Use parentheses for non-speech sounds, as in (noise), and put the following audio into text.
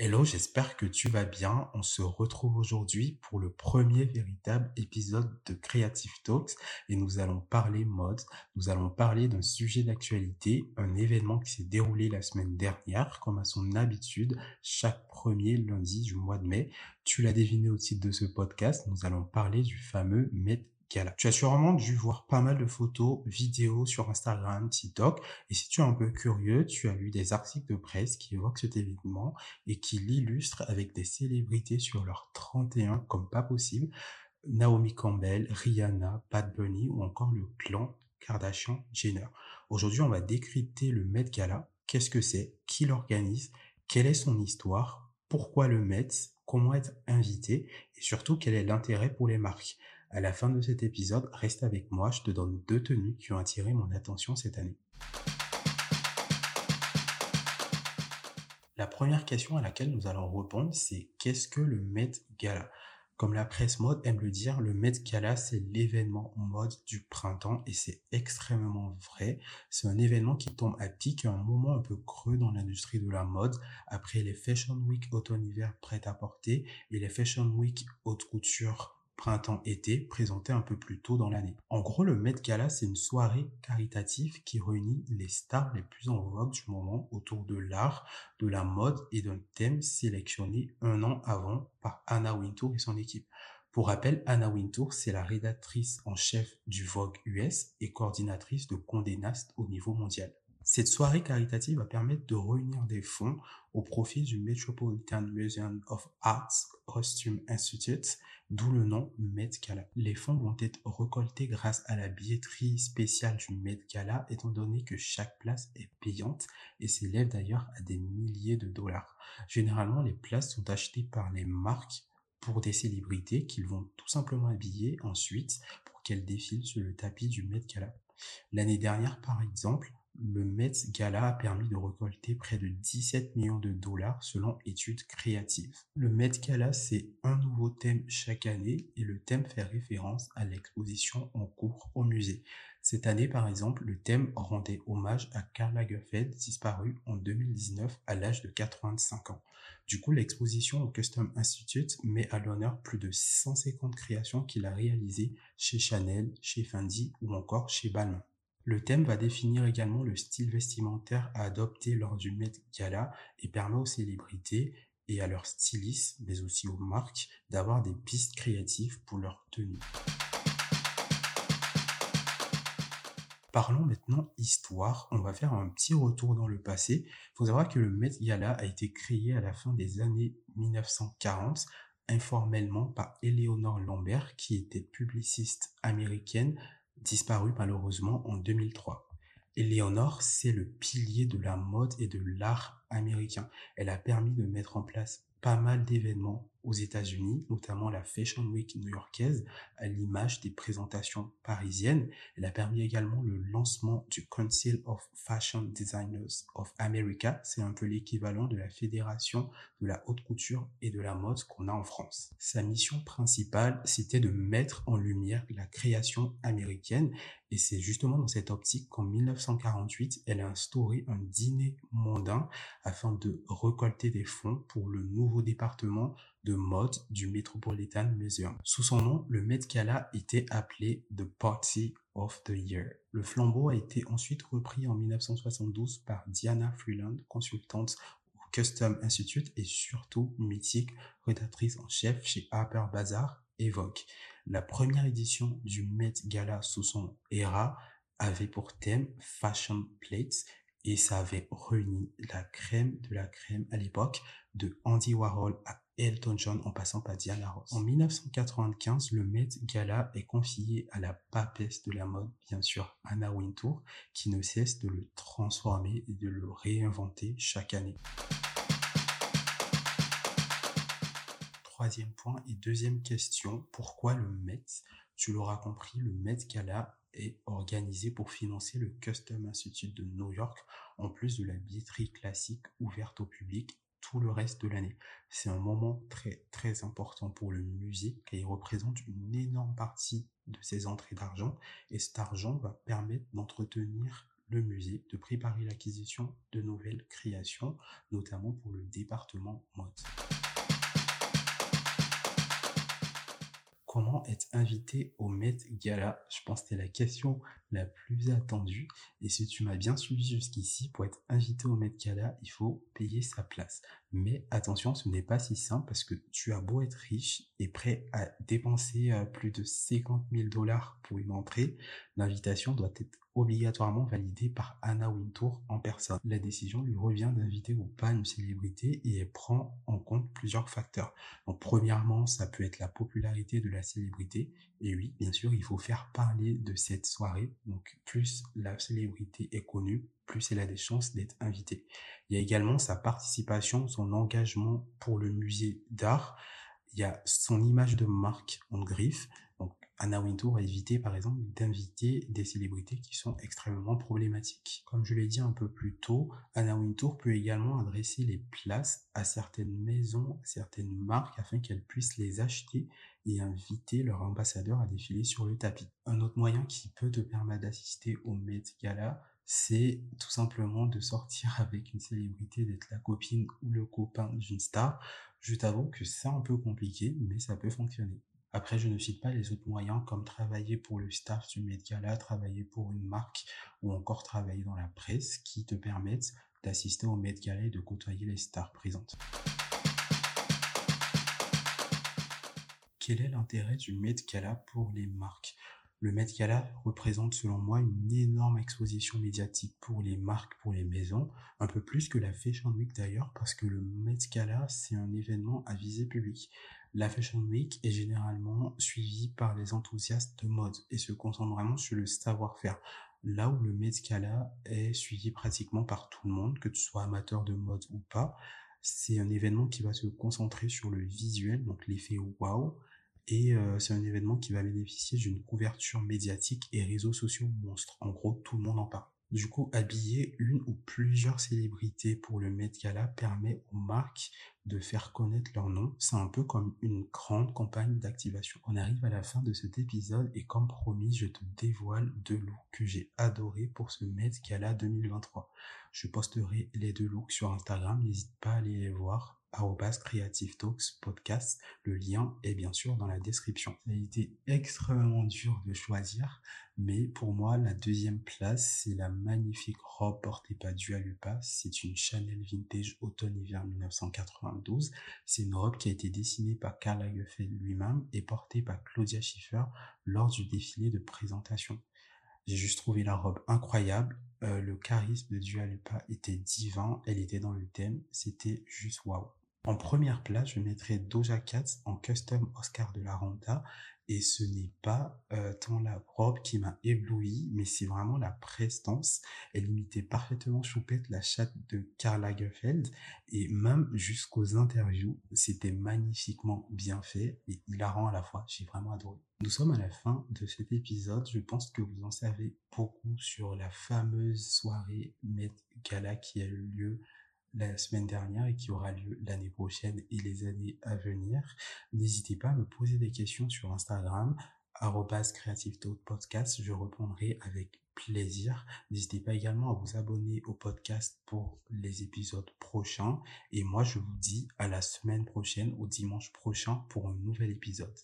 Hello, j'espère que tu vas bien. On se retrouve aujourd'hui pour le premier véritable épisode de Creative Talks et nous allons parler mode. Nous allons parler d'un sujet d'actualité, un événement qui s'est déroulé la semaine dernière, comme à son habitude, chaque premier lundi du mois de mai. Tu l'as deviné au titre de ce podcast, nous allons parler du fameux Met tu as sûrement dû voir pas mal de photos, vidéos sur Instagram, TikTok, et si tu es un peu curieux, tu as lu des articles de presse qui évoquent cet événement et qui l'illustrent avec des célébrités sur leur 31 comme pas possible. Naomi Campbell, Rihanna, Pat Bunny ou encore le clan Kardashian-Jenner. Aujourd'hui, on va décrypter le Met Gala. Qu'est-ce que c'est? Qui l'organise? Quelle est son histoire? Pourquoi le Met? Comment être invité? Et surtout, quel est l'intérêt pour les marques? À la fin de cet épisode, reste avec moi, je te donne deux tenues qui ont attiré mon attention cette année. La première question à laquelle nous allons répondre, c'est qu'est-ce que le Met Gala? Comme la presse mode aime le dire, le Met Gala, c'est l'événement mode du printemps et c'est extrêmement vrai. C'est un événement qui tombe à pic à un moment un peu creux dans l'industrie de la mode après les Fashion Week automne-hiver prêt à porter et les Fashion Week haute couture printemps-été présenté un peu plus tôt dans l'année. En gros, le Met Gala, c'est une soirée caritative qui réunit les stars les plus en vogue du moment autour de l'art, de la mode et d'un thème sélectionné un an avant par Anna Wintour et son équipe. Pour rappel, Anna Wintour, c'est la rédactrice en chef du Vogue US et coordinatrice de Condé Nast au niveau mondial. Cette soirée caritative va permettre de réunir des fonds au profit du Metropolitan Museum of Arts Costume Institute, d'où le nom Met Gala. Les fonds vont être récoltés grâce à la billetterie spéciale du Met Gala, étant donné que chaque place est payante et s'élève d'ailleurs à des milliers de dollars. Généralement, les places sont achetées par les marques pour des célébrités qu'ils vont tout simplement habiller ensuite pour qu'elles défilent sur le tapis du Met Gala. L'année dernière, par exemple, le Met Gala a permis de récolter près de 17 millions de dollars selon études créatives. Le Met Gala, c'est un nouveau thème chaque année et le thème fait référence à l'exposition en cours au musée. Cette année, par exemple, le thème rendait hommage à Karl Lagerfeld, disparu en 2019 à l'âge de 85 ans. Du coup, l'exposition au Custom Institute met à l'honneur plus de 150 créations qu'il a réalisées chez Chanel, chez Fendi ou encore chez Balmain. Le thème va définir également le style vestimentaire à adopter lors du Met Gala et permet aux célébrités et à leurs stylistes, mais aussi aux marques, d'avoir des pistes créatives pour leur tenue. Parlons maintenant histoire. On va faire un petit retour dans le passé. Il faut savoir que le Met Gala a été créé à la fin des années 1940 informellement par Eleanor Lambert, qui était publiciste américaine disparu malheureusement en 2003. Eleonore, c'est le pilier de la mode et de l'art américain. Elle a permis de mettre en place pas mal d'événements aux États-Unis, notamment la Fashion Week new-yorkaise, à l'image des présentations parisiennes. Elle a permis également le lancement du Council of Fashion Designers of America. C'est un peu l'équivalent de la Fédération de la haute couture et de la mode qu'on a en France. Sa mission principale, c'était de mettre en lumière la création américaine et c'est justement dans cette optique qu'en 1948, elle a instauré un dîner mondain afin de récolter des fonds pour le nouveau département de mode du Metropolitan Museum. Sous son nom, le Met Gala était appelé The Party of the Year. Le flambeau a été ensuite repris en 1972 par Diana Freeland, consultante au Custom Institute et surtout mythique rédactrice en chef chez Harper Bazaar et. La première édition du Met Gala sous son era avait pour thème Fashion Plates et ça avait réuni la crème de la crème à l'époque de Andy Warhol à Elton John en passant par Diana Ross. En 1995, le Met Gala est confié à la papesse de la mode, bien sûr Anna Wintour, qui ne cesse de le transformer et de le réinventer chaque année. Troisième point et deuxième question, pourquoi le Met? Tu l'auras compris, le Met Gala est organisé pour financer le Custom Institute de New York, en plus de la billetterie classique ouverte au public tout le reste de l'année. C'est un moment très très important pour le musée car il représente une énorme partie de ses entrées d'argent et cet argent va permettre d'entretenir le musée de préparer l'acquisition de nouvelles créations, notamment pour le département mode. Comment être invité au Met Gala? Je pense que c'était la question la plus attendue. Et si tu m'as bien suivi jusqu'ici, pour être invité au Met Gala, il faut payer sa place. Mais attention, ce n'est pas si simple parce que tu as beau être riche et prêt à dépenser euh, plus de 50 000 dollars pour une entrée, l'invitation doit être obligatoirement validée par Anna Wintour en personne. La décision lui revient d'inviter ou pas une célébrité et elle prend en compte plusieurs facteurs. Donc premièrement, ça peut être la popularité de la célébrité. Et oui, bien sûr, il faut faire parler de cette soirée. Donc plus la célébrité est connue, plus elle a des chances d'être invitée. Il y a également sa participation, son engagement pour le musée d'art. Il y a son image de marque en griffe. Donc, Anna Wintour a évité, par exemple, d'inviter des célébrités qui sont extrêmement problématiques. Comme je l'ai dit un peu plus tôt, Anna Wintour peut également adresser les places à certaines maisons, certaines marques, afin qu'elles puissent les acheter et inviter leur ambassadeur à défiler sur le tapis. Un autre moyen qui peut te permettre d'assister au Met Gala, c'est tout simplement de sortir (laughs) avec une célébrité, d'être la copine ou le copain d'une star. Je t'avoue que c'est un peu compliqué, mais ça peut fonctionner. Après, je ne cite pas les autres moyens comme travailler pour le staff du Gala, travailler pour une marque ou encore travailler dans la presse qui te permettent d'assister au Gala et de côtoyer les stars présentes. Quel est l'intérêt du Met Gala pour les marques? Le Met Gala représente selon moi une énorme exposition médiatique pour les marques, pour les maisons, un peu plus que la Fashion Week d'ailleurs, parce que le Met Gala, c'est un événement à visée publique. La Fashion Week est généralement suivie par les enthousiastes de mode et se concentre vraiment sur le savoir-faire. Là où le Met Gala est suivi pratiquement par tout le monde, que tu sois amateur de mode ou pas, c'est un événement qui va se concentrer sur le visuel, donc l'effet wow, et euh, c'est un événement qui va bénéficier d'une couverture médiatique et réseaux sociaux monstres. En gros, tout le monde en parle. Du coup, habiller une ou plusieurs célébrités pour le Met Gala permet aux marques de faire connaître leur nom. C'est un peu comme une grande campagne d'activation. On arrive à la fin de cet épisode et comme promis, je te dévoile deux looks que j'ai adorés pour ce Met Gala 2023. Je posterai les deux looks sur Instagram, n'hésite pas à aller les voir Creative Talks podcast. Le lien est bien sûr dans la description. Ça a été extrêmement dur de choisir, mais pour moi, la deuxième place, c'est la magnifique robe portée par Dua Lipa. C'est une Chanel Vintage Automne-Hiver 1992. C'est une robe qui a été dessinée par Karl Lagerfeld lui-même et portée par Claudia Schiffer lors du défilé de présentation. J'ai juste trouvé la robe incroyable. Euh, le charisme de Dua Lipa était divin. Elle était dans le thème. C'était juste waouh. En première place, je mettrai Doja Cat en custom Oscar de la Renta. Et ce n'est pas euh, tant la robe qui m'a ébloui, mais c'est vraiment la prestance. Elle imitait parfaitement Choupette, la chatte de Karl Lagerfeld. Et même jusqu'aux interviews, c'était magnifiquement bien fait et hilarant à la fois. J'ai vraiment adoré. Nous sommes à la fin de cet épisode. Je pense que vous en savez beaucoup sur la fameuse soirée Met Gala qui a eu lieu la semaine dernière et qui aura lieu l'année prochaine et les années à venir. N'hésitez pas à me poser des questions sur Instagram, creative podcast. Je répondrai avec plaisir. N'hésitez pas également à vous abonner au podcast pour les épisodes prochains. Et moi, je vous dis à la semaine prochaine, au dimanche prochain, pour un nouvel épisode.